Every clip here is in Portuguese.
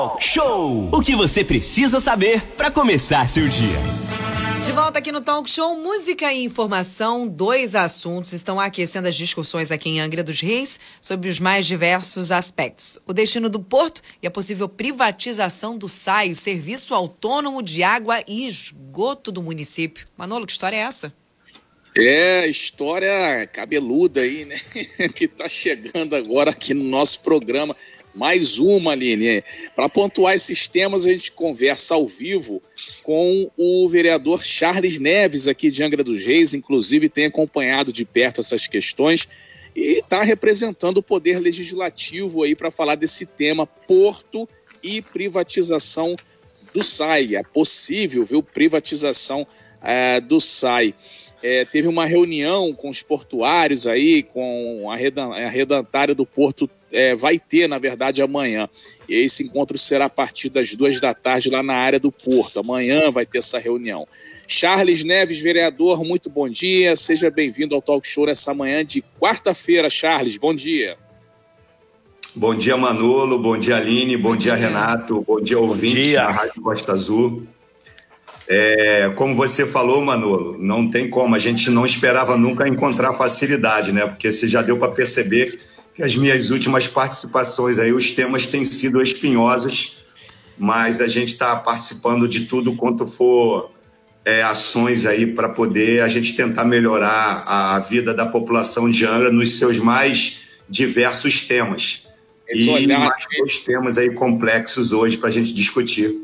Talk Show! O que você precisa saber para começar seu dia. De volta aqui no Talk Show, música e informação, dois assuntos estão aquecendo as discussões aqui em Angra dos Reis sobre os mais diversos aspectos. O destino do porto e a possível privatização do SAI, o Serviço Autônomo de Água e Esgoto do município. Manolo, que história é essa? É, história cabeluda aí, né? que tá chegando agora aqui no nosso programa. Mais uma, Aline. Para pontuar esses temas, a gente conversa ao vivo com o vereador Charles Neves, aqui de Angra dos Reis, inclusive tem acompanhado de perto essas questões e está representando o poder legislativo aí para falar desse tema porto e privatização do SAI, a possível viu, privatização é, do SAI. É, teve uma reunião com os portuários aí, com a arredantária do Porto, é, vai ter, na verdade, amanhã. E esse encontro será a partir das duas da tarde lá na área do Porto. Amanhã vai ter essa reunião. Charles Neves, vereador, muito bom dia. Seja bem-vindo ao Talk Show nessa manhã de quarta-feira, Charles. Bom dia. Bom dia, Manolo. Bom dia, Aline. Bom, bom dia, dia, Renato. Bom dia, ouvinte da Rádio Costa Azul. É, como você falou, Manolo, não tem como. A gente não esperava nunca encontrar facilidade, né? Porque você já deu para perceber que as minhas últimas participações aí, os temas têm sido espinhosos, mas a gente está participando de tudo quanto for é, ações aí para poder a gente tentar melhorar a, a, vida da população de Angra nos seus mais diversos temas. e mais dois temas aí complexos hoje para a gente discutir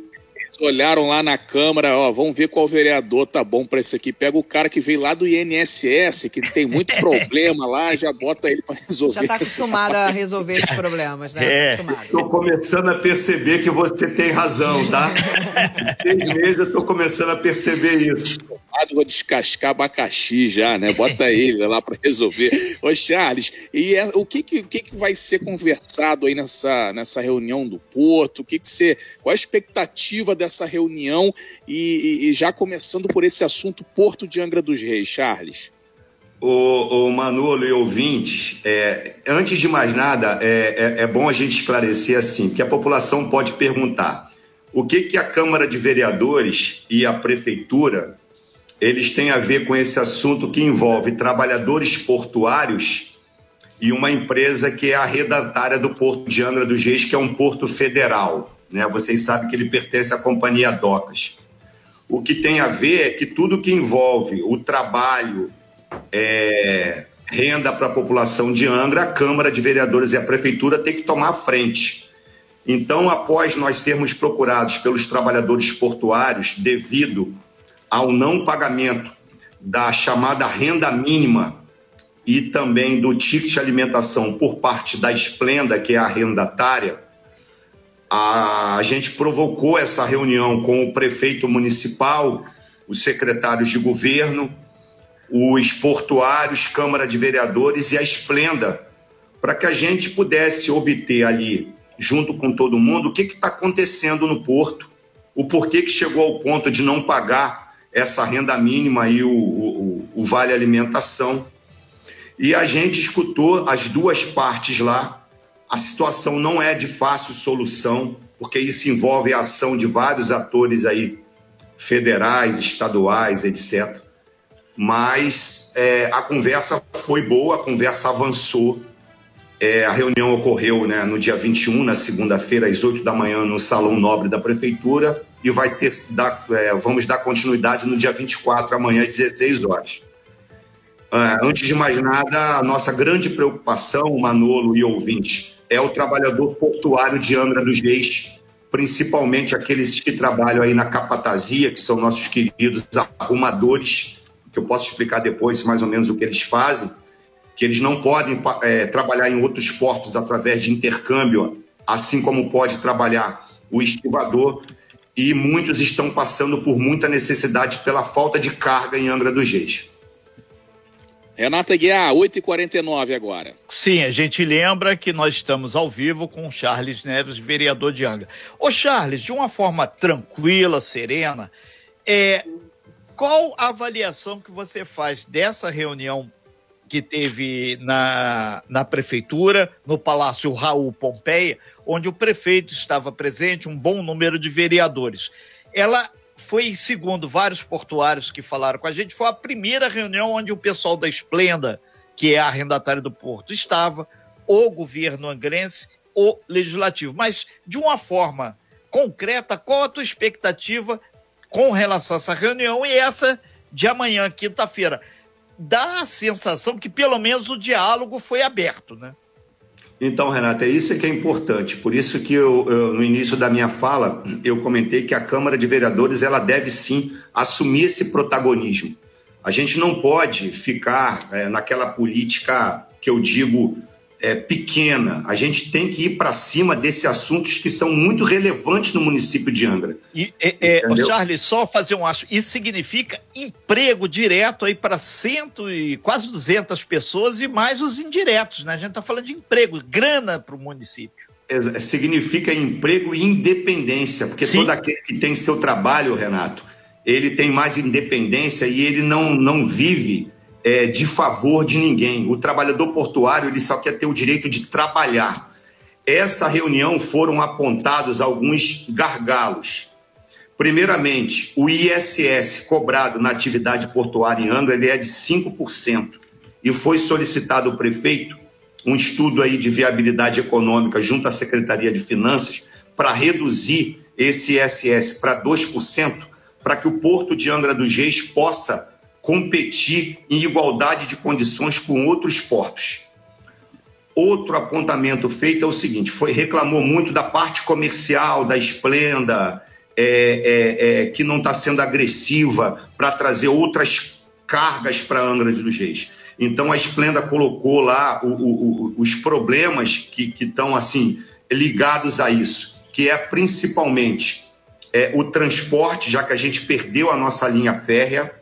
olharam lá na Câmara, ó, vamos ver qual vereador tá bom para isso aqui. Pega o cara que veio lá do INSS, que tem muito problema lá, já bota ele para resolver. Já tá acostumado a resolver esses problemas, né? É. Tô começando a perceber que você tem razão, tá? Seis meses eu tô começando a perceber isso. Vou descascar abacaxi já, né? Bota ele lá para resolver. Ô, Charles, e é, o, que, que, que, que vai ser conversado aí nessa, nessa reunião do Porto? O que, que você. Qual a expectativa dessa reunião e, e, já começando por esse assunto Porto de Angra dos Reis, Charles. O, o Manolo e ouvintes, é, antes de mais nada, é, é, é, bom a gente esclarecer assim, que a população pode perguntar o que, que a Câmara de Vereadores e a Prefeitura eles têm a ver com esse assunto que envolve trabalhadores portuários e uma empresa que é a redatária do Porto de Angra dos Reis, que é um porto federal. Né? Vocês sabem que ele pertence à companhia Docas. O que tem a ver é que tudo que envolve o trabalho, é, renda para a população de Angra, a Câmara de Vereadores e a Prefeitura tem que tomar frente. Então, após nós sermos procurados pelos trabalhadores portuários devido ao não pagamento da chamada renda mínima e também do ticket de alimentação por parte da Esplenda, que é a arrendatária, a, gente provocou essa reunião com o prefeito municipal, os secretários de governo, os portuários, Câmara de Vereadores e a Esplenda, para que a gente pudesse obter ali, junto com todo mundo, o que está acontecendo no porto, o porquê que chegou ao ponto de não pagar essa renda mínima e o, o, o vale alimentação. E a gente escutou as duas partes lá, a situação não é de fácil solução, porque isso envolve a ação de vários atores aí, federais, estaduais, etc. Mas é, a conversa foi boa, a conversa avançou. É, a reunião ocorreu né, no dia 21, na segunda-feira, às 8 da manhã, no Salão Nobre da Prefeitura, e vai ter, dar, é, vamos dar continuidade no dia 24, amanhã, às 16 horas. É, antes de mais nada, a nossa grande preocupação, Manolo e ouvintes, é o trabalhador portuário de Angra dos Reis, principalmente aqueles que trabalham aí na capatazia, que são nossos queridos arrumadores, que eu posso explicar depois mais ou menos o que eles fazem, que eles não podem é, trabalhar em outros portos através de intercâmbio, assim como pode trabalhar o estivador, e muitos estão passando por muita necessidade pela falta de carga em Angra dos Reis. Renata Guiar, 8h49 agora. Sim, a gente lembra que nós estamos ao vivo com o Charles Neves, vereador de Angra. Ô Charles, de uma forma tranquila, serena, é, qual a avaliação que você faz dessa reunião que teve na, na prefeitura, no Palácio Raul Pompeia, onde o prefeito estava presente, um bom número de vereadores. Ela foi, segundo vários portuários que falaram com a gente, foi a primeira reunião onde o pessoal da Esplenda, que é a arrendatária do Porto, estava, o governo angrense, o legislativo. Mas, de uma forma concreta, qual a tua expectativa com relação a essa reunião e essa de amanhã, quinta-feira? Dá a sensação que pelo menos o diálogo foi aberto, né? Então, Renata, é isso que é importante. Por isso que eu, eu, no início da minha fala, eu comentei que a Câmara de Vereadores ela deve sim assumir esse protagonismo. A gente não pode ficar é, naquela política que eu digo é, pequena. A gente tem que ir para cima desses assuntos que são muito relevantes no município de Angra. E, é, é, Charles, só fazer um acho. Isso significa emprego direto aí para cento e quase 200 pessoas e mais os indiretos, né? A gente está falando de emprego, grana para o município. É, significa emprego e independência, porque Sim. todo aquele que tem seu trabalho, Renato, ele tem mais independência e ele não, não vive é, de favor de ninguém. O trabalhador portuário ele só quer ter o direito de trabalhar. Essa reunião foram apontados alguns gargalos. Primeiramente, o ISS cobrado na atividade portuária em Angra ele é de 5%. E foi solicitado ao prefeito um estudo aí de viabilidade econômica junto à Secretaria de Finanças para reduzir esse ISS para 2%, para que o Porto de Angra dos Reis possa competir em igualdade de condições com outros portos. Outro apontamento feito é o seguinte: foi reclamou muito da parte comercial da Esplenda, é, é, é, que não está sendo agressiva para trazer outras cargas para Angra dos Reis. Então a Esplenda colocou lá o, o, o, os problemas que estão assim ligados a isso, que é principalmente é, o transporte, já que a gente perdeu a nossa linha férrea,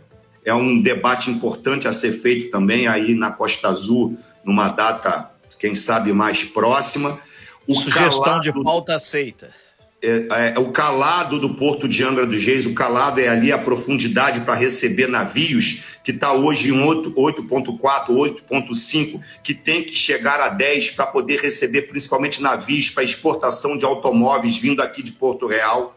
é um debate importante a ser feito também aí na Costa Azul, numa data, quem sabe, mais próxima. O Sugestão calado, de pauta aceita. É, é, o calado do Porto de Angra dos Reis, o calado é ali a profundidade para receber navios, que está hoje em 8.4, 8.5, que tem que chegar a 10 para poder receber principalmente navios para exportação de automóveis vindo aqui de Porto Real.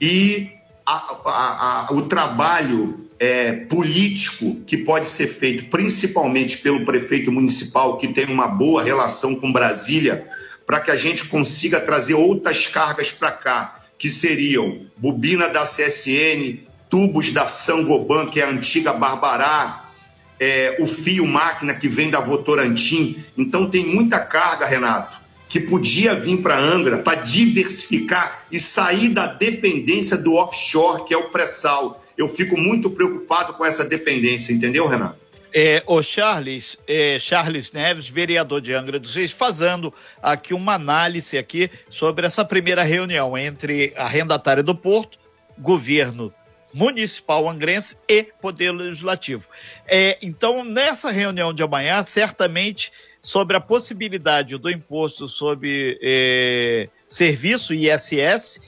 E a, a, a, o trabalho é, político que pode ser feito principalmente pelo prefeito municipal, que tem uma boa relação com Brasília, para que a gente consiga trazer outras cargas para cá, que seriam bobina da CSN, tubos da Sangoban, que é a antiga Barbará, é, o fio máquina que vem da Votorantim. Então tem muita carga, Renato, que podia vir para Angra para diversificar e sair da dependência do offshore, que é o pré-sal eu fico muito preocupado com essa dependência, entendeu, Renato? É, o Charles, é, Charles Neves, vereador de Angra dos Reis, fazendo aqui uma análise aqui sobre essa primeira reunião entre a arrendatária do Porto, governo municipal angrense e poder legislativo. É, então, nessa reunião de amanhã, certamente sobre a possibilidade do imposto sobre é, serviço ISS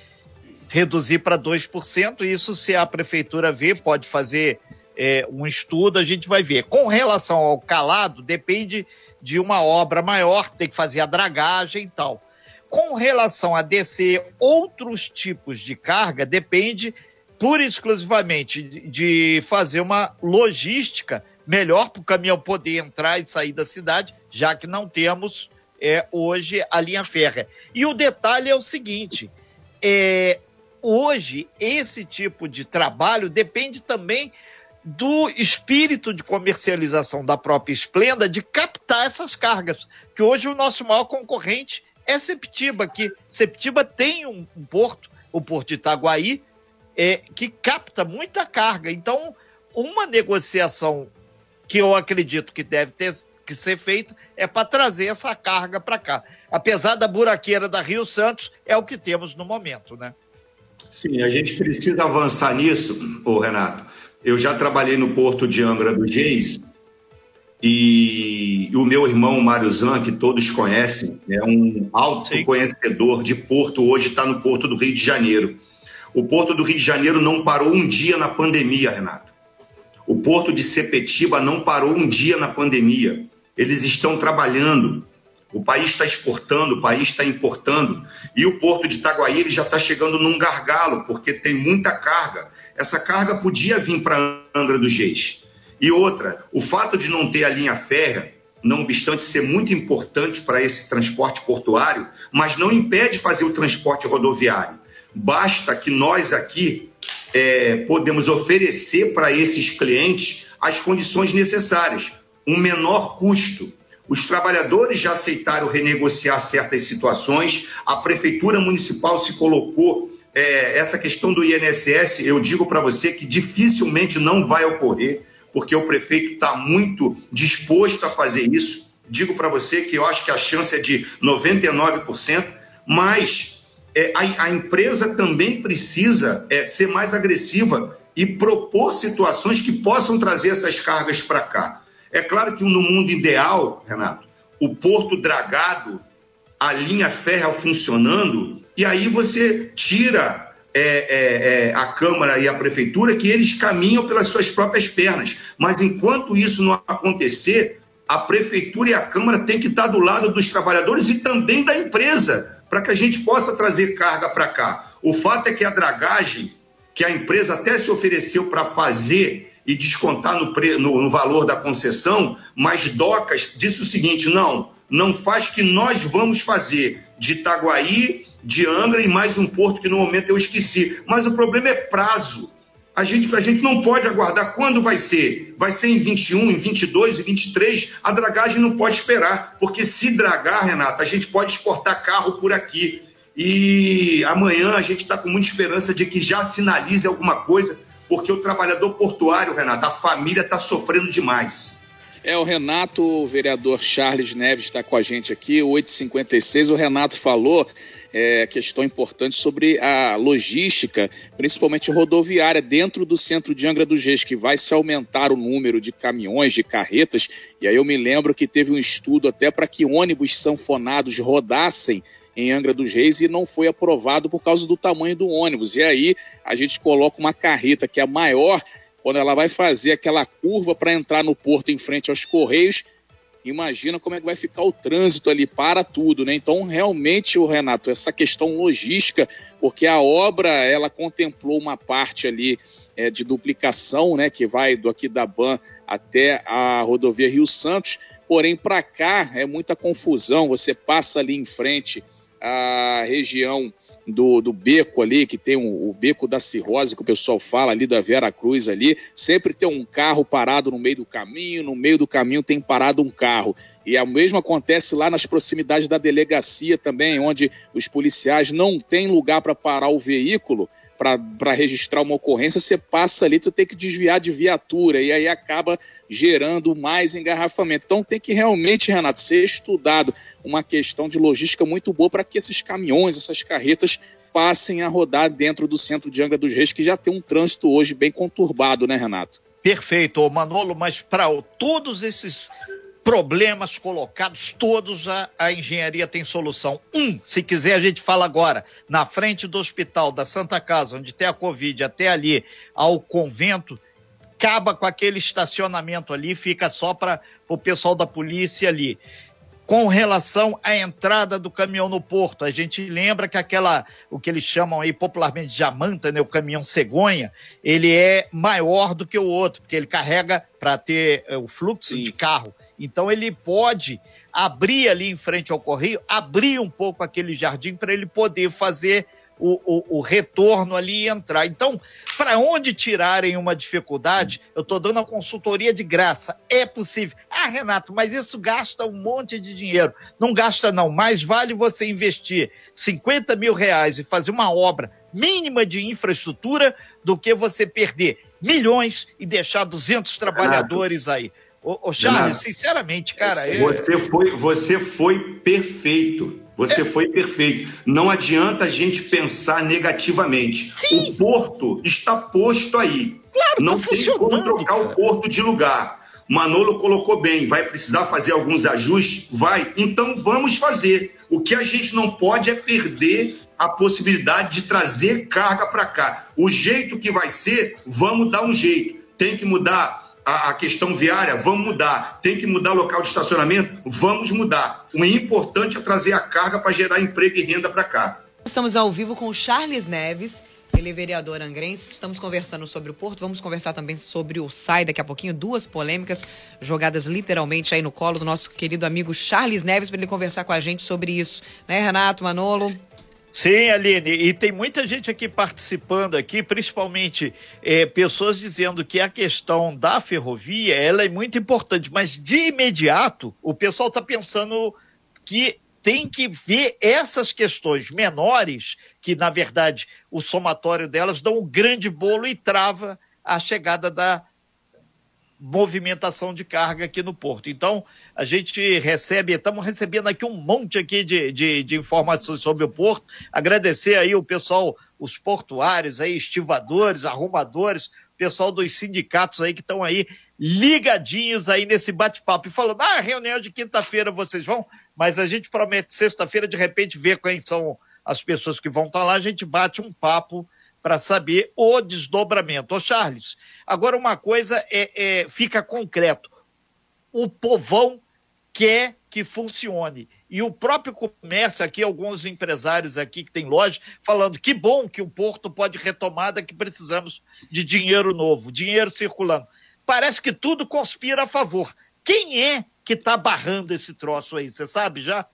reduzir para 2%. Isso, se a prefeitura ver, pode fazer é, um estudo, a gente vai ver. Com relação ao calado, depende de uma obra maior, tem que fazer a dragagem e tal. Com relação a descer outros tipos de carga, depende pura e exclusivamente de fazer uma logística melhor para o caminhão poder entrar e sair da cidade, já que não temos é, hoje a linha férrea. E o detalhe é o seguinte: é, hoje esse tipo de trabalho depende também do espírito de comercialização da própria Esplenda de captar essas cargas, que hoje o nosso maior concorrente é Septiba, que Septiba tem um, porto, o porto de Itaguaí, é, que capta muita carga. Então, uma negociação que eu acredito que deve ter que ser feita é para trazer essa carga para cá. Apesar da buraqueira da Rio Santos, é o que temos no momento, né? Sim, a gente precisa avançar nisso, ô Renato. Eu já trabalhei no Porto de Angra dos Reis e o meu irmão Mário Zan, que todos conhecem, é um alto Sim. conhecedor de Porto, hoje está no Porto do Rio de Janeiro. O Porto do Rio de Janeiro não parou um dia na pandemia, Renato. O Porto de Sepetiba não parou um dia na pandemia. Eles estão trabalhando. O país está exportando, o país está importando. E o porto de Itaguaí ele já está chegando num gargalo, porque tem muita carga. Essa carga podia vir para Angra dos Reis. E outra, o fato de não ter a linha férrea, não obstante ser muito importante para esse transporte portuário, mas não impede fazer o transporte rodoviário. Basta que nós aqui é, podemos oferecer para esses clientes as condições necessárias, um menor custo. Os trabalhadores já aceitaram renegociar certas situações, a prefeitura municipal se colocou. É, essa questão do INSS, eu digo para você que dificilmente não vai ocorrer, porque o prefeito está muito disposto a fazer isso. Digo para você que eu acho que a chance é de 99%, mas é, a, a, empresa também precisa é, ser mais agressiva e propor situações que possam trazer essas cargas para cá. É claro que no mundo ideal, Renato, o porto dragado, a linha férrea funcionando, e aí você tira é, é, é, a Câmara e a Prefeitura que eles caminham pelas suas próprias pernas. Mas enquanto isso não acontecer, a Prefeitura e a Câmara têm que estar do lado dos trabalhadores e também da empresa para que a gente possa trazer carga para cá. O fato é que a dragagem, que a empresa até se ofereceu para fazer e descontar no, pre, no, no valor da concessão, mas Docas disse o seguinte: não, não faz que nós vamos fazer de Itaguaí, de Angra e mais um porto que no momento eu esqueci. Mas o problema é prazo a gente, a gente não pode aguardar quando vai ser. Vai ser em 21, em 22, em 23. A dragagem não pode esperar, porque se dragar, Renata, a gente pode exportar carro por aqui. E amanhã a gente está com muita esperança de que já sinalize alguma coisa, porque o trabalhador portuário, Renata, a família está sofrendo demais. É, o Renato, o vereador Charles Neves está com a gente aqui, 8h56. O Renato falou é, questão importante sobre a logística, principalmente rodoviária, dentro do centro de Angra dos Reis, que vai se aumentar o número de caminhões, de carretas. E aí eu me lembro que teve um estudo até para que ônibus sanfonados rodassem em Angra dos Reis e não foi aprovado por causa do tamanho do ônibus. E aí a gente coloca uma carreta que é maior quando ela vai fazer aquela curva para entrar no porto em frente aos Correios, imagina como é que vai ficar o trânsito ali para tudo, né? Então, realmente, o Renato, essa questão logística, porque a obra ela contemplou uma parte ali é, de duplicação, né, que vai do aqui da Ban até a rodovia Rio Santos, porém para cá é muita confusão. Você passa ali em frente a região do, do beco ali, que tem o, o, beco da cirrose, que o pessoal fala ali da Vera Cruz ali, sempre tem um carro parado no meio do caminho, no meio do caminho tem parado um carro. E o mesmo acontece lá nas proximidades da delegacia também, onde os policiais não têm lugar para parar o veículo para registrar uma ocorrência, você passa ali, tu tem que desviar de viatura e aí acaba gerando mais engarrafamento. Então tem que realmente, Renato, ser estudado uma questão de logística muito boa para que esses caminhões, essas carretas passem a rodar dentro do centro de Angra dos Reis, que já tem um trânsito hoje bem conturbado, né, Renato? Perfeito, Manolo, mas para todos esses problemas colocados, todos a, a, engenharia tem solução. Um, se quiser, a gente fala agora, na frente do hospital da Santa Casa, onde tem a Covid, até ali ao convento, acaba com aquele estacionamento ali, fica só para o pessoal da polícia ali. Com relação à entrada do caminhão no porto, a gente lembra que aquela, o que eles chamam aí popularmente de jamanta, né, o caminhão cegonha, ele é maior do que o outro, porque ele carrega para ter uh, o fluxo Sim. de carro então ele pode abrir ali em frente ao correio, abrir um pouco aquele jardim para ele poder fazer o, o, o, retorno ali e entrar. Então, para onde tirarem uma dificuldade, eu estou dando a consultoria de graça. É possível. Ah, Renato, mas isso gasta um monte de dinheiro. Não gasta, não. Mais vale você investir 50 mil reais e fazer uma obra mínima de infraestrutura do que você perder milhões e deixar 200 trabalhadores aí. Ô, ô Charles, sinceramente, cara. Você, foi, você foi perfeito. Você é. foi perfeito. Não adianta a gente pensar negativamente. Sim. O porto está posto aí. Claro, Não tá tem como trocar cara. o porto de lugar. Manolo colocou bem, vai precisar fazer alguns ajustes? Vai. Então vamos fazer. O que a gente não pode é perder a possibilidade de trazer carga para cá. O jeito que vai ser, vamos dar um jeito. Tem que mudar a, a, questão viária, vamos mudar. Tem que mudar local de estacionamento, vamos mudar. O importante é trazer a carga para gerar emprego e renda para cá. Estamos ao vivo com o Charles Neves, ele é vereador angrense. Estamos conversando sobre o Porto, vamos conversar também sobre o SAI daqui a pouquinho. Duas polêmicas jogadas literalmente aí no colo do nosso querido amigo Charles Neves para ele conversar com a gente sobre isso. Né, Renato, Manolo? Sim, Aline, e tem muita gente aqui participando aqui, principalmente é, pessoas dizendo que a questão da ferrovia ela é muito importante, mas de imediato o pessoal está pensando que tem que ver essas questões menores, que na verdade o somatório delas dão um grande bolo e trava a chegada da movimentação de carga aqui no porto. Então, a gente recebe, estamos recebendo aqui um monte aqui de, de, de, informações sobre o porto. Agradecer aí o pessoal, os portuários aí, estivadores, arrumadores, pessoal dos sindicatos aí que estão aí ligadinhos aí nesse bate-papo e falando, ah, reunião de quinta-feira vocês vão, mas a gente promete sexta-feira de repente ver quem são as pessoas que vão estar lá, a gente bate um papo para saber o desdobramento. Ô Charles, agora uma coisa é, é, fica concreto, o povão quer que funcione. E o próprio comércio aqui, alguns empresários aqui que tem loja, falando que bom que o porto pode retomar, que precisamos de dinheiro novo, dinheiro circulando. Parece que tudo conspira a favor. Quem é que está barrando esse troço aí? Você sabe já?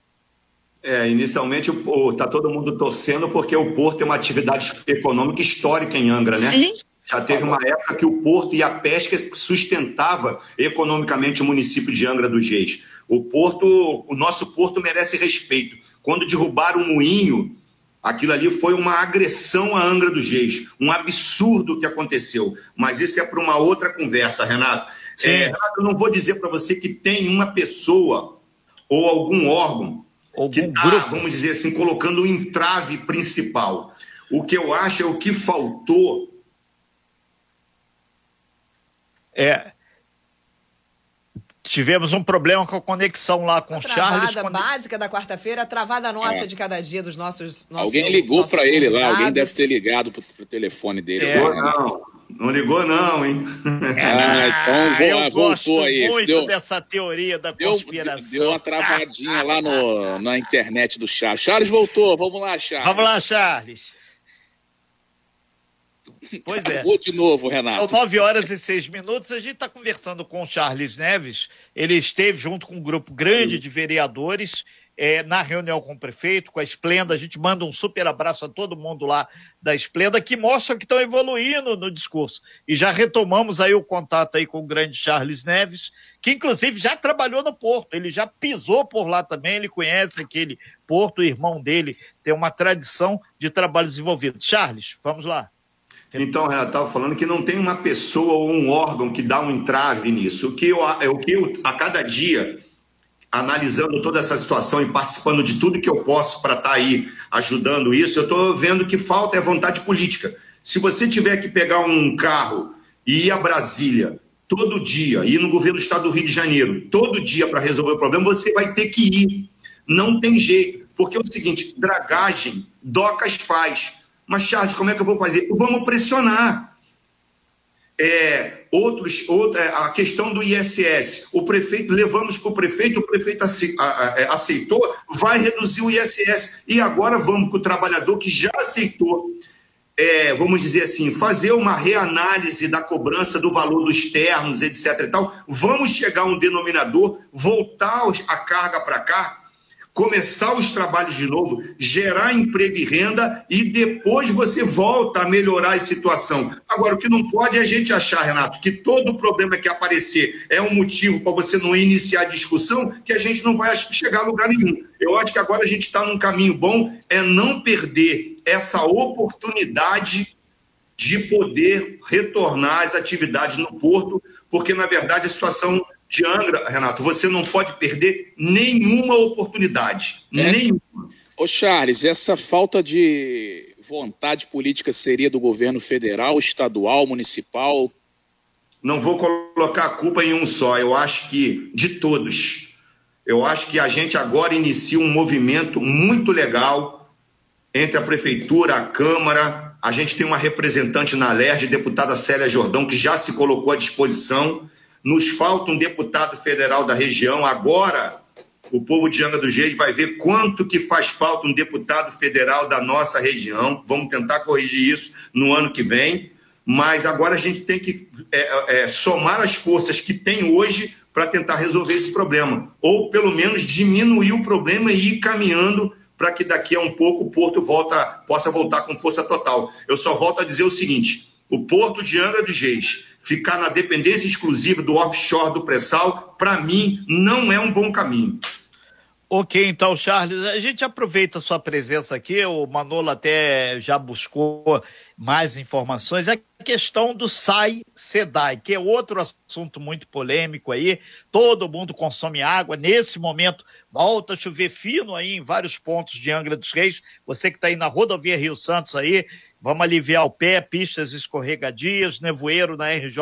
É, inicialmente está todo mundo torcendo porque o porto é uma atividade econômica histórica em Angra, né? Sim. Já teve uma época que o porto e a pesca sustentava economicamente o município de Angra dos Reis. O porto, o nosso porto merece respeito. Quando derrubaram o moinho, aquilo ali foi uma agressão à Angra dos Reis, um absurdo que aconteceu. Mas isso é para uma outra conversa, Renato. É, Renato, eu não vou dizer para você que tem uma pessoa ou algum órgão que está, vamos dizer assim, colocando o entrave principal. O que eu acho é o que faltou. É, tivemos um problema com a conexão lá com o Charles. Travada quando... básica da quarta-feira, travada nossa é. de cada dia dos nossos. nossos alguém ligou para ele lá, alguém deve ter ligado para o telefone dele. É. Não, não ligou, não, hein? Ah, então vou, eu voltou aí. muito deu, dessa teoria da conspiração. Deu, deu uma travadinha lá no, na internet do Charles. Charles voltou, vamos lá, Charles. Vamos lá, Charles. Pois é. Vou de novo, Renato. São nove horas e seis minutos. A gente está conversando com o Charles Neves. Ele esteve junto com um grupo grande de vereadores é, na reunião com o prefeito, com a Esplenda. A gente manda um super abraço a todo mundo lá da Esplenda, que mostra que estão evoluindo no discurso. E já retomamos aí o contato aí com o grande Charles Neves, que inclusive já trabalhou no Porto, ele já pisou por lá também, ele conhece aquele Porto, o irmão dele tem uma tradição de trabalho desenvolvido. Charles, vamos lá. Então, Renato, estava falando que não tem uma pessoa ou um órgão que dá um entrave nisso. O que eu, é o que eu, a cada dia, analisando toda essa situação e participando de tudo que eu posso para estar tá aí ajudando isso, eu estou vendo que falta é vontade política. Se você tiver que pegar um carro e ir a Brasília todo dia, ir no governo do estado do Rio de Janeiro todo dia para resolver o problema, você vai ter que ir. Não tem jeito. Porque é o seguinte: dragagem, docas faz mas, Charles, como é que eu vou fazer? Vamos pressionar. É, outros, outra, é, a questão do ISS. O prefeito, levamos para o prefeito, o prefeito é, aceitou, vai reduzir o ISS. E agora vamos para o trabalhador que já aceitou. É, vamos dizer assim, fazer uma reanálise da cobrança do valor dos ternos, etc. E tal. Vamos chegar a um denominador, voltar a carga para cá começar os trabalhos de novo, gerar emprego e renda e depois você volta a melhorar a situação. Agora, o que não pode é a gente achar, Renato, que todo problema que aparecer é um motivo para você não iniciar a discussão, que a gente não vai chegar a lugar nenhum. Eu acho que agora a gente está num caminho bom, é não perder essa oportunidade de poder retornar às atividades no porto, porque, na verdade, a situação de Angra, Renato, você não pode perder nenhuma oportunidade. É. Nenhuma. Ô Charles, essa falta de vontade política seria do governo federal, estadual, municipal? Não vou colocar a culpa em um só, eu acho que de todos. Eu acho que a gente agora inicia um movimento muito legal entre a prefeitura, a Câmara. A gente tem uma representante na LERJ, deputada Célia Jordão, que já se colocou à disposição Nos falta um deputado federal da região. Agora, o povo de Angra dos Reis vai ver quanto que faz falta um deputado federal da nossa região. Vamos tentar corrigir isso no ano que vem. Mas agora a gente tem que é, é, somar as forças que tem hoje para tentar resolver esse problema. Ou, pelo menos, diminuir o problema e ir caminhando para que daqui a um pouco o Porto volta, possa voltar com força total. Eu só volto a dizer o seguinte: o Porto de Angra dos Reis ficar na dependência exclusiva do offshore do pré-sal, para mim, não é um bom caminho. Ok, então, Charles, a gente aproveita a sua presença aqui, o Manolo até já buscou mais informações, questão do SAI-SEDAI, que é outro assunto muito polêmico aí, todo mundo consome água, nesse momento volta a chover fino aí em vários pontos de Angra dos Reis, você que está aí na rodovia Rio Santos aí, vamos aliviar o pé, pistas escorregadias, nevoeiro na RJ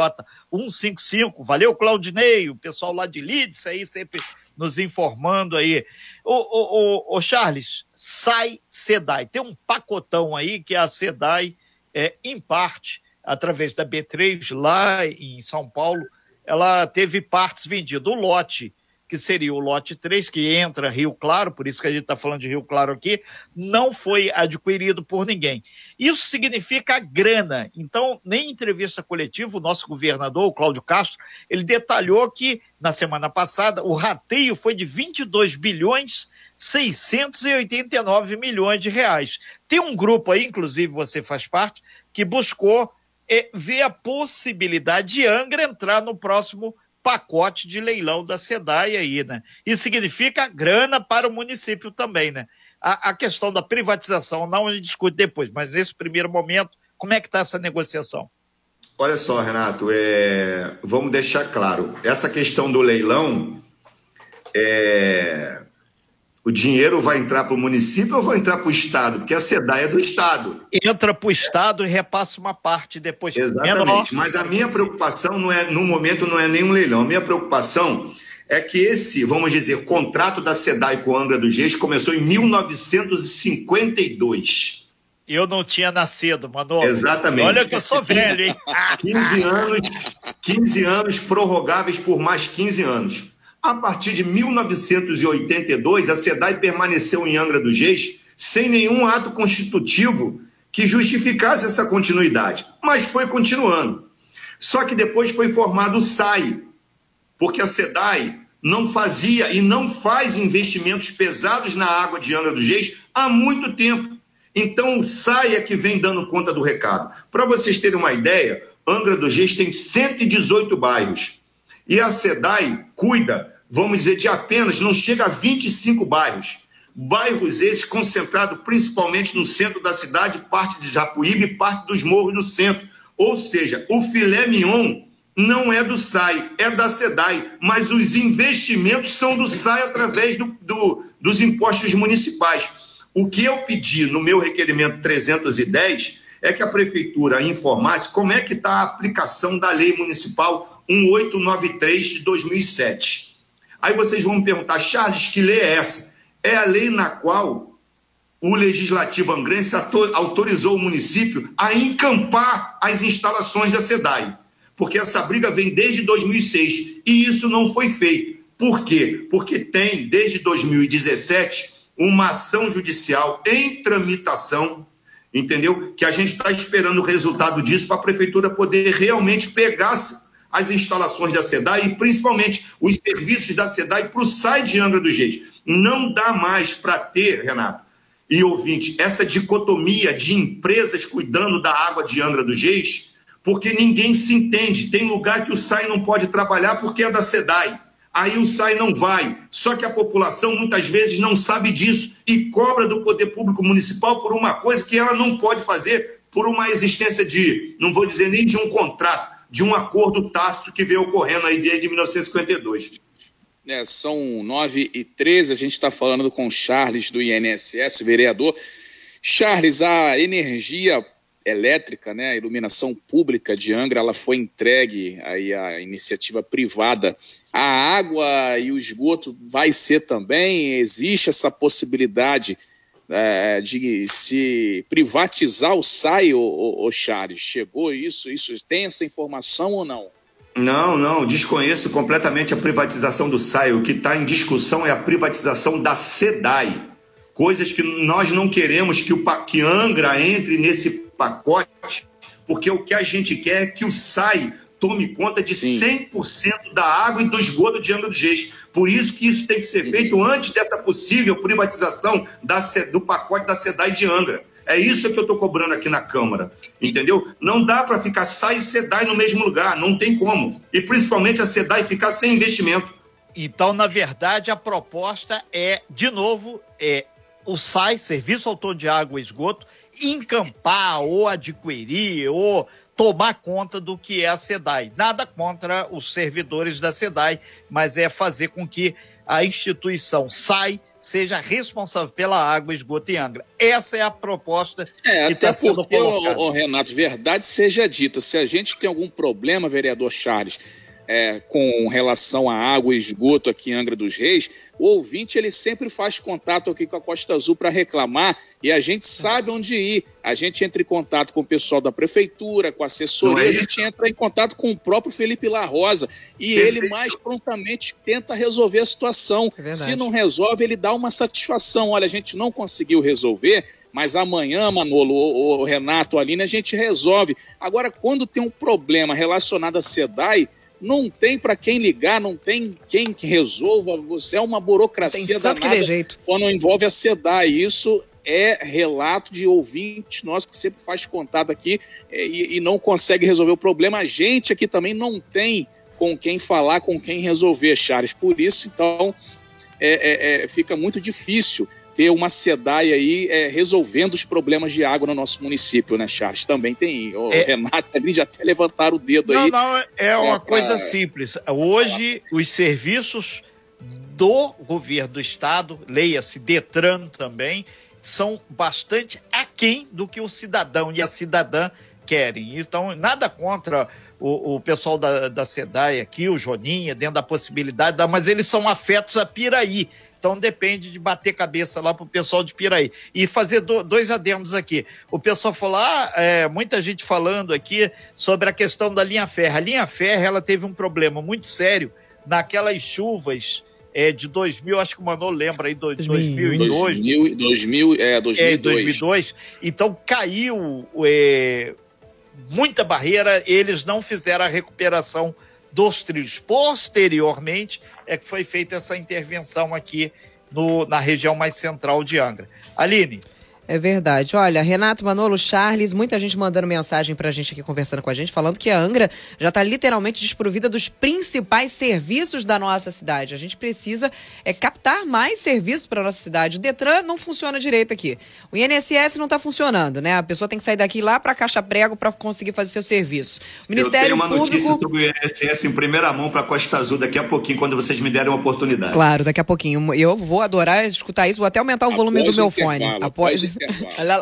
155, valeu Claudinei, o pessoal lá de Leeds aí sempre nos informando aí. Ô, ô, ô Charles, sai SEDAI. Tem um pacotão aí que a SEDAI, é, em parte, através da B3, lá em São Paulo, ela teve partes vendidas. O lote que seria o lote 3, que entra Rio Claro, por isso que a gente está falando de Rio Claro aqui, não foi adquirido por ninguém. Isso significa grana. Então, nem em entrevista coletiva, o nosso governador, o Cláudio Castro, ele detalhou que, na semana passada, o rateio foi de 22 bilhões 689 milhões de reais. Tem um grupo aí, inclusive você faz parte, que buscou ver a possibilidade de Angra entrar no próximo pacote de leilão da SEDAI aí, né? Isso significa grana para o município também, né? A, a questão da privatização, não a gente discute depois, mas nesse primeiro momento, como é que está essa negociação? Olha só, Renato, é... vamos deixar claro, essa questão do leilão, é o dinheiro vai entrar para o município ou vai entrar para o Estado? Porque a SEDAI é do Estado. Entra para o Estado e repassa uma parte depois. Exatamente. Mas a minha preocupação não é, no momento, não é nenhum leilão. A minha preocupação é que esse, vamos dizer, contrato da SEDAI com a Angra dos Reis começou em 1952. Eu não tinha nascido, mano. Exatamente. Olha que eu sou velho, hein? 15 anos, 15 anos prorrogáveis por mais 15 anos. A partir de 1982, a SEDAI permaneceu em Angra dos Reis sem nenhum ato constitutivo que justificasse essa continuidade, mas foi continuando. Só que depois foi formado o SAI, porque a SEDAI não fazia e não faz investimentos pesados na água de Angra dos Reis há muito tempo. Então o SAI é que vem dando conta do recado. Para vocês terem uma ideia, Angra dos Reis tem 118 bairros. E a SEDAI cuida vamos dizer, de apenas, não chega a 25 bairros. Bairros esses concentrados principalmente no centro da cidade, parte de Japuíba e parte dos morros no centro. Ou seja, o filé mignon não é do SAI, é da SEDAI, mas os investimentos são do SAI através do, do, dos impostos municipais. O que eu pedi no meu requerimento 310 é que a prefeitura informasse como é que está a aplicação da lei municipal 1893 de 2007. Aí vocês vão me perguntar, Charles, que lei é essa? É a lei na qual o legislativo angrense autorizou o município a encampar as instalações da SEDAI. Porque essa briga vem desde 2006 e isso não foi feito. Por quê? Porque tem, desde 2017, uma ação judicial em tramitação, entendeu? Que a gente está esperando o resultado disso para a prefeitura poder realmente pegar as instalações da SEDAI e principalmente os serviços da SEDAI para o SAI de Angra dos Reis. Não dá mais para ter, Renato e ouvinte, essa dicotomia de empresas cuidando da água de Angra dos Reis, porque ninguém se entende. Tem lugar que o SAI não pode trabalhar porque é da SEDAI. Aí o SAI não vai. Só que a população muitas vezes não sabe disso e cobra do poder público municipal por uma coisa que ela não pode fazer por uma existência de, não vou dizer nem de um contrato, de um acordo tácito que vem ocorrendo aí desde 1952. É, são 9 e 13 a gente está falando com Charles do INSS, vereador. Charles, a energia elétrica, né, a iluminação pública de Angra, ela foi entregue aí à iniciativa privada. A água e o esgoto vai ser também? Existe essa possibilidade é, de se privatizar o SAI, o, o, o Charles? Chegou isso? Isso tem essa informação ou não? Não, não, desconheço completamente a privatização do SAI. O que está em discussão é a privatização da SEDAI. Coisas que nós não queremos que o que Angra entre nesse pacote, porque o que a gente quer é que o SAI tome conta de Sim. 100% da água e do esgoto de Angra dos Reis. Por isso que isso tem que ser feito antes dessa possível privatização da, do pacote da SEDAI de Angra. É isso que eu estou cobrando aqui na Câmara, entendeu? Não dá para ficar SAI e SEDAI no mesmo lugar, não tem como. E principalmente a SEDAI ficar sem investimento. Então, na verdade, a proposta é, de novo, é o SAI, Serviço Autônomo de Água e Esgoto, encampar ou adquirir ou tomar conta do que é a SEDAI. Nada contra os servidores da SEDAI, mas é fazer com que a instituição SAI seja responsável pela água, esgoto e Angra. Essa é a proposta é, que está sendo colocada. O, o Renato, verdade seja dita, se a gente tem algum problema, vereador Charles, é, com relação à água e esgoto aqui em Angra dos Reis, o ouvinte ele sempre faz contato aqui com a Costa Azul para reclamar e a gente sabe onde ir. A gente entra em contato com o pessoal da prefeitura, com a assessoria, é a gente entra em contato com o próprio Felipe La Rosa e Perfeito. ele mais prontamente tenta resolver a situação. É Se não resolve, ele dá uma satisfação. Olha, a gente não conseguiu resolver, mas amanhã, Manolo, o, o Renato, a Aline, a gente resolve. Agora, quando tem um problema relacionado a SEDAI, não tem para quem ligar, não tem quem que resolva. Você é uma burocracia tem danada que dê jeito. quando envolve a SEDAI. Isso é relato de ouvinte nosso que sempre faz contato aqui é, e, e, não consegue resolver o problema. A gente aqui também não tem com quem falar, com quem resolver, Charles. Por isso, então, é, é, é fica muito difícil ter uma SEDAI aí é, resolvendo os problemas de água no nosso município, né, Charles? Também tem. O é, Renato ali já até levantaram o dedo não, aí. Não, não, é uma pra... coisa simples. Hoje, os serviços do governo do estado, leia-se Detran também, são bastante aquém do que o cidadão e a cidadã querem. Então, nada contra o, o pessoal da, da SEDAI aqui, o Joninha, dentro da possibilidade, mas eles são afetos a Piraí. Então depende de bater cabeça lá pro pessoal de Piraí. E fazer do, dois adendos aqui. O pessoal falou, ah, é, muita gente falando aqui sobre a questão da linha ferro. A linha ferro, ela teve um problema muito sério naquelas chuvas é, de 2000, acho que o Manolo lembra aí, do, 2002. 2000, 2000, é, 2002. É, 2002. Então caiu é, muita barreira, eles não fizeram a recuperação dos trilhos. Posteriormente é que foi feita essa intervenção aqui no, na região mais central de Angra. Aline. É verdade. Olha, Renato, Manolo, Charles, muita gente mandando mensagem pra gente aqui, conversando com a gente, falando que a Angra já está literalmente desprovida dos principais serviços da nossa cidade. A gente precisa é, captar mais serviços para nossa cidade. O Detran não funciona direito aqui. O INSS não está funcionando, né? A pessoa tem que sair daqui lá para Caixa Prego para conseguir fazer seu serviço. O Ministério Eu tenho uma Público... notícia sobre o INSS em primeira mão para Costa Azul daqui a pouquinho, quando vocês me derem uma oportunidade. Claro, daqui a pouquinho. Eu vou adorar escutar isso, vou até aumentar o volume do meu fone. Após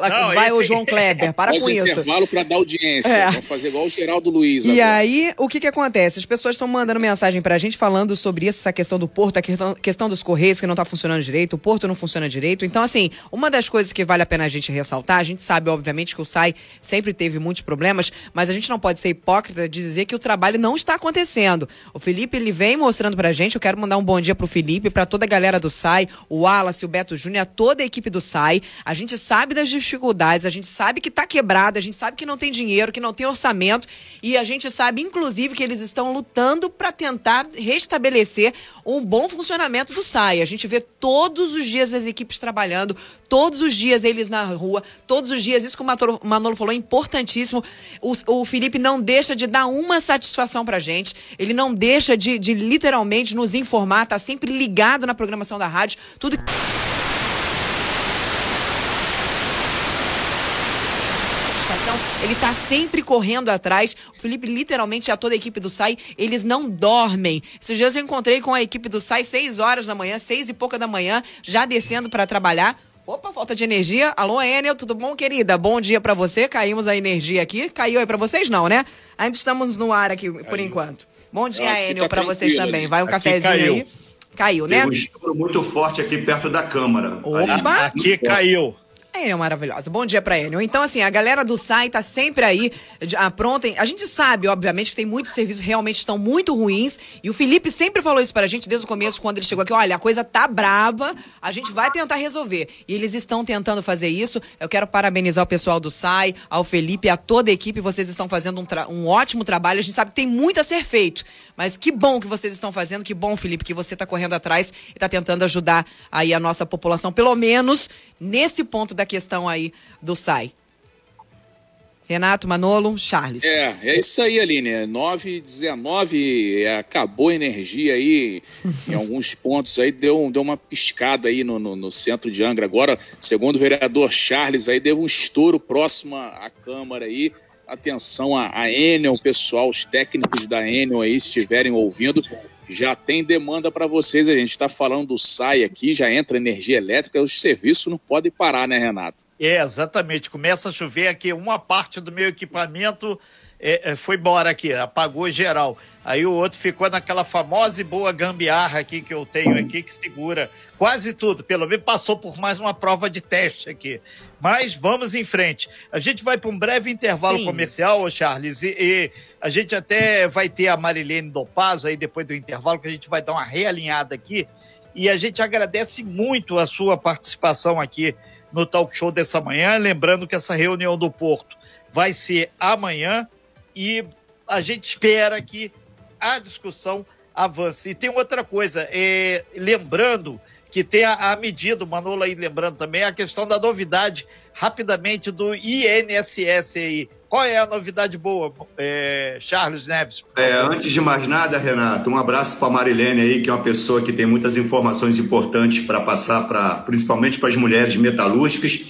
não, vai o João Kleber, para com isso. intervalo para dar audiência. É. Vamos fazer igual o Geraldo Luiz. E agora. aí, o que que acontece? As pessoas estão mandando mensagem para a gente falando sobre essa questão do porto, a questão, questão dos correios que não está funcionando direito, o porto não funciona direito. Então, assim, uma das coisas que vale a pena a gente ressaltar, a gente sabe, obviamente, que o SAI sempre teve muitos problemas, mas a gente não pode ser hipócrita de dizer que o trabalho não está acontecendo. O Felipe, ele vem mostrando para a gente, eu quero mandar um bom dia para o Felipe, para toda a galera do SAI, o Wallace, o Beto Júnior, toda a equipe do SAI. A gente sabe das dificuldades, a gente sabe que está quebrado, a gente sabe que não tem dinheiro, que não tem orçamento e a gente sabe, inclusive, que eles estão lutando para tentar restabelecer um bom funcionamento do SAI. A gente vê todos os dias as equipes trabalhando, todos os dias eles na rua, todos os dias, isso que o Manolo falou é importantíssimo. O, o Felipe não deixa de dar uma satisfação pra gente, ele não deixa de, de literalmente nos informar, tá sempre ligado na programação da rádio, tudo. Ele está sempre correndo atrás. O Felipe, literalmente, a toda a equipe do SAI, eles não dormem. Esses dias eu encontrei com a equipe do SAI seis horas da manhã, seis e pouca da manhã, já descendo para trabalhar. Opa, falta de energia. Alô, Enel, tudo bom, querida? Bom dia para você. Caímos a energia aqui. Caiu aí para vocês, não, né? Ainda estamos no ar aqui por caiu. enquanto. Bom dia, ah, Enel, tá para vocês também. Vai um aqui cafezinho caiu. aí. Caiu, né? Tem um muito forte aqui perto da câmara. Opa! Aqui caiu. A Enel é maravilhosa. Bom dia pra Enel. Então, assim, a galera do SAI tá sempre aí ah, pronta. A gente sabe, obviamente, que tem muitos serviços que realmente estão muito ruins. E o Felipe sempre falou isso pra gente desde o começo, quando ele chegou aqui. Olha, a coisa tá braba, a gente vai tentar resolver. E eles estão tentando fazer isso. Eu quero parabenizar o pessoal do SAI, ao Felipe, a toda a equipe. Vocês estão fazendo um, um ótimo trabalho. A gente sabe que tem muito a ser feito. Mas que bom que vocês estão fazendo. Que bom, Felipe, que você tá correndo atrás e tá tentando ajudar aí a nossa população, pelo menos nesse ponto da questão aí do SAI. Renato, Manolo, Charles. É, é isso aí, Aline. 9 e 19, é, acabou a energia aí em alguns pontos aí, deu, deu uma piscada aí no, no, no, centro de Angra. Agora, segundo o vereador Charles, aí deu um estouro próximo à Câmara aí. Atenção a, a Enel, pessoal, os técnicos da Enel aí, estiverem ouvindo, já tem demanda para vocês. A gente está falando do SAI aqui, já entra energia elétrica, os serviços não podem parar, né, Renato? É, exatamente. Começa a chover aqui, uma parte do meu equipamento é, é, foi embora aqui, apagou geral. Aí o outro ficou naquela famosa e boa gambiarra aqui que eu tenho aqui, que segura quase tudo. Pelo menos passou por mais uma prova de teste aqui. Mas vamos em frente. A gente vai para um breve intervalo Sim. comercial, Charles, e, e, a gente até vai ter a Marilene Dopaz aí depois do intervalo, que a gente vai dar uma realinhada aqui. E a gente agradece muito a sua participação aqui no talk show dessa manhã. Lembrando que essa reunião do Porto vai ser amanhã e a gente espera que a discussão avance. E tem outra coisa, é, lembrando que tem a, a medida, o Manolo aí lembrando também, a questão da novidade, rapidamente, do INSS aí. Qual é a novidade boa, é, Charles Neves? É, antes de mais nada, Renato, um abraço para a Marilene aí, que é uma pessoa que tem muitas informações importantes para passar, pra, principalmente para as mulheres metalúrgicas.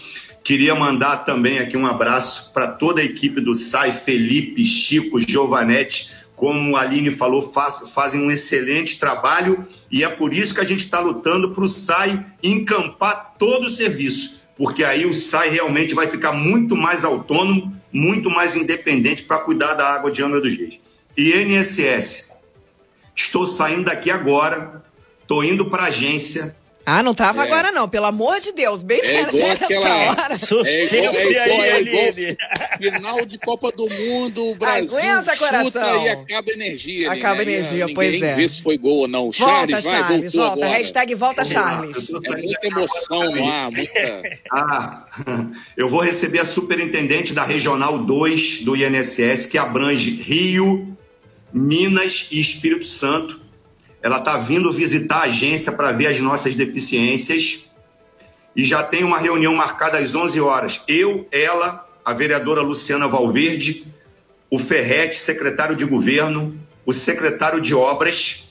Queria mandar também aqui um abraço para toda a equipe do SAI, Felipe, Chico, Giovanetti, como a Aline falou, faz, fazem um excelente trabalho e é por isso que a gente está lutando para o SAI encampar todo o serviço, porque aí o SAI realmente vai ficar muito mais autônomo, muito mais independente para cuidar da água de Angra dos Reis. E NSS, estou saindo daqui agora, estou indo para a agência, ah, não trava é. agora não, pelo amor de Deus, bem é igual aquela hora. É igual, é igual, é igual final de Copa do Mundo, o Brasil Aguenta, coração. e acaba a energia. Acaba a né? energia, pois é. vê se foi gol ou não. Volta, Charles, vai, Charles, volta. Agora. Hashtag volta Charles. É muita emoção lá, muita... Ah, eu vou receber a superintendente da Regional 2 do INSS, que abrange Rio, Minas e Espírito Santo ela está vindo visitar a agência para ver as nossas deficiências e já tem uma reunião marcada às 11 horas. Eu, ela, a vereadora Luciana Valverde, o Ferrete, secretário de governo, o secretário de obras,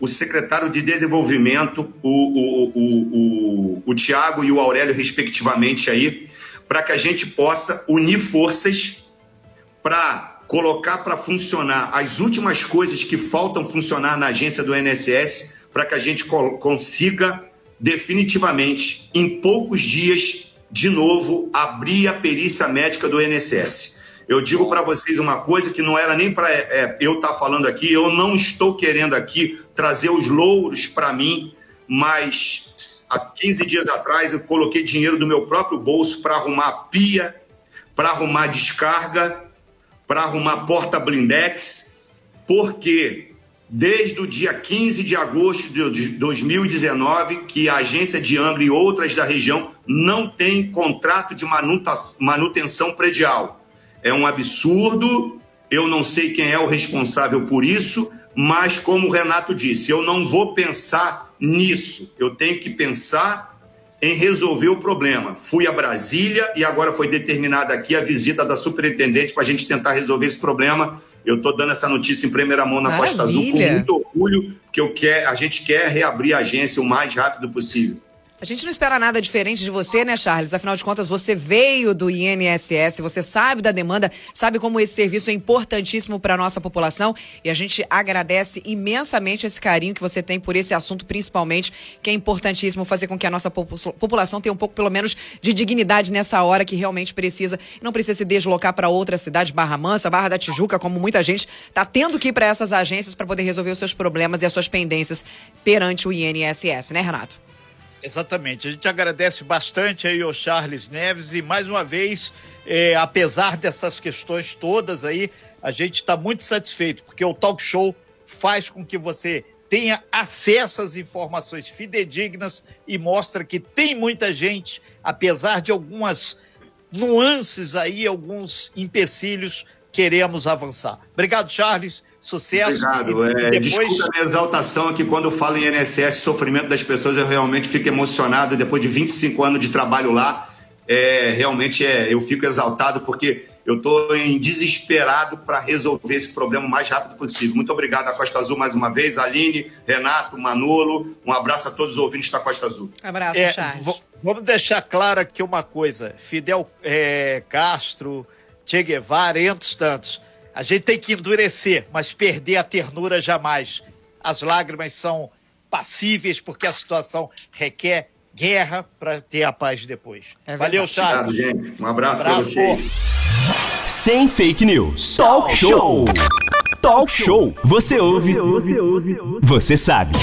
o secretário de desenvolvimento, o, o, o, o, Tiago e o Aurélio, respectivamente, aí, para que a gente possa unir forças para colocar para funcionar as últimas coisas que faltam funcionar na agência do INSS para que a gente consiga definitivamente, em poucos dias, de novo, abrir a perícia médica do INSS. Eu digo para vocês uma coisa que não era nem para é, é, eu estar tá falando aqui, eu não estou querendo aqui trazer os louros para mim, mas há 15 dias atrás eu coloquei dinheiro do meu próprio bolso para arrumar pia, para arrumar descarga para arrumar porta blindex, porque desde o dia 15 de agosto de 2019 que a agência de Angra e outras da região não tem contrato de manutenção predial. É um absurdo, eu não sei quem é o responsável por isso, mas como o Renato disse, eu não vou pensar nisso. Eu tenho que pensar em resolver o problema. Fui a Brasília e agora foi determinada aqui a visita da superintendente para a gente tentar resolver esse problema. Eu estou dando essa notícia em primeira mão na Maravilha. Costa Azul com muito orgulho, que eu quer, a gente quer reabrir a agência o mais rápido possível. A gente não espera nada diferente de você, né, Charles? Afinal de contas, você veio do INSS, você sabe da demanda, sabe como esse serviço é importantíssimo para a nossa população e a gente agradece imensamente esse carinho que você tem por esse assunto, principalmente, que é importantíssimo fazer com que a nossa população tenha um pouco, pelo menos, de dignidade nessa hora que realmente precisa. Não precisa se deslocar para outra cidade, Barra Mansa, Barra da Tijuca, como muita gente está tendo que ir para essas agências para poder resolver os seus problemas e as suas pendências perante o INSS, né, Renato? Exatamente. A gente agradece bastante aí ao Charles Neves e mais uma vez, é, apesar dessas questões todas aí, a gente está muito satisfeito, porque o talk show faz com que você tenha acesso às informações fidedignas e mostra que tem muita gente, apesar de algumas nuances aí, alguns empecilhos, queremos avançar. Obrigado, Charles. Sucesso. Obrigado. É, depois... Desculpa a minha exaltação aqui quando eu falo em INSS, sofrimento das pessoas, eu realmente fico emocionado. Depois de 25 anos de trabalho lá, é, realmente é, eu fico exaltado porque eu estou em desesperado para resolver esse problema o mais rápido possível. Muito obrigado à Costa Azul mais uma vez, Aline, Renato, Manolo. Um abraço a todos os ouvintes da Costa Azul. Abraço, é, Charles. Vamos deixar claro aqui uma coisa: Fidel é, Castro, Che Guevara, entre tantos a gente tem que endurecer, mas perder a ternura jamais. As lágrimas são passíveis porque a situação requer guerra para ter a paz depois. É Valeu, Charles. Obrigado, gente. Um abraço, um abraço para vocês. Sem fake news. Talk show. Talk show. Você ouve. Você sabe.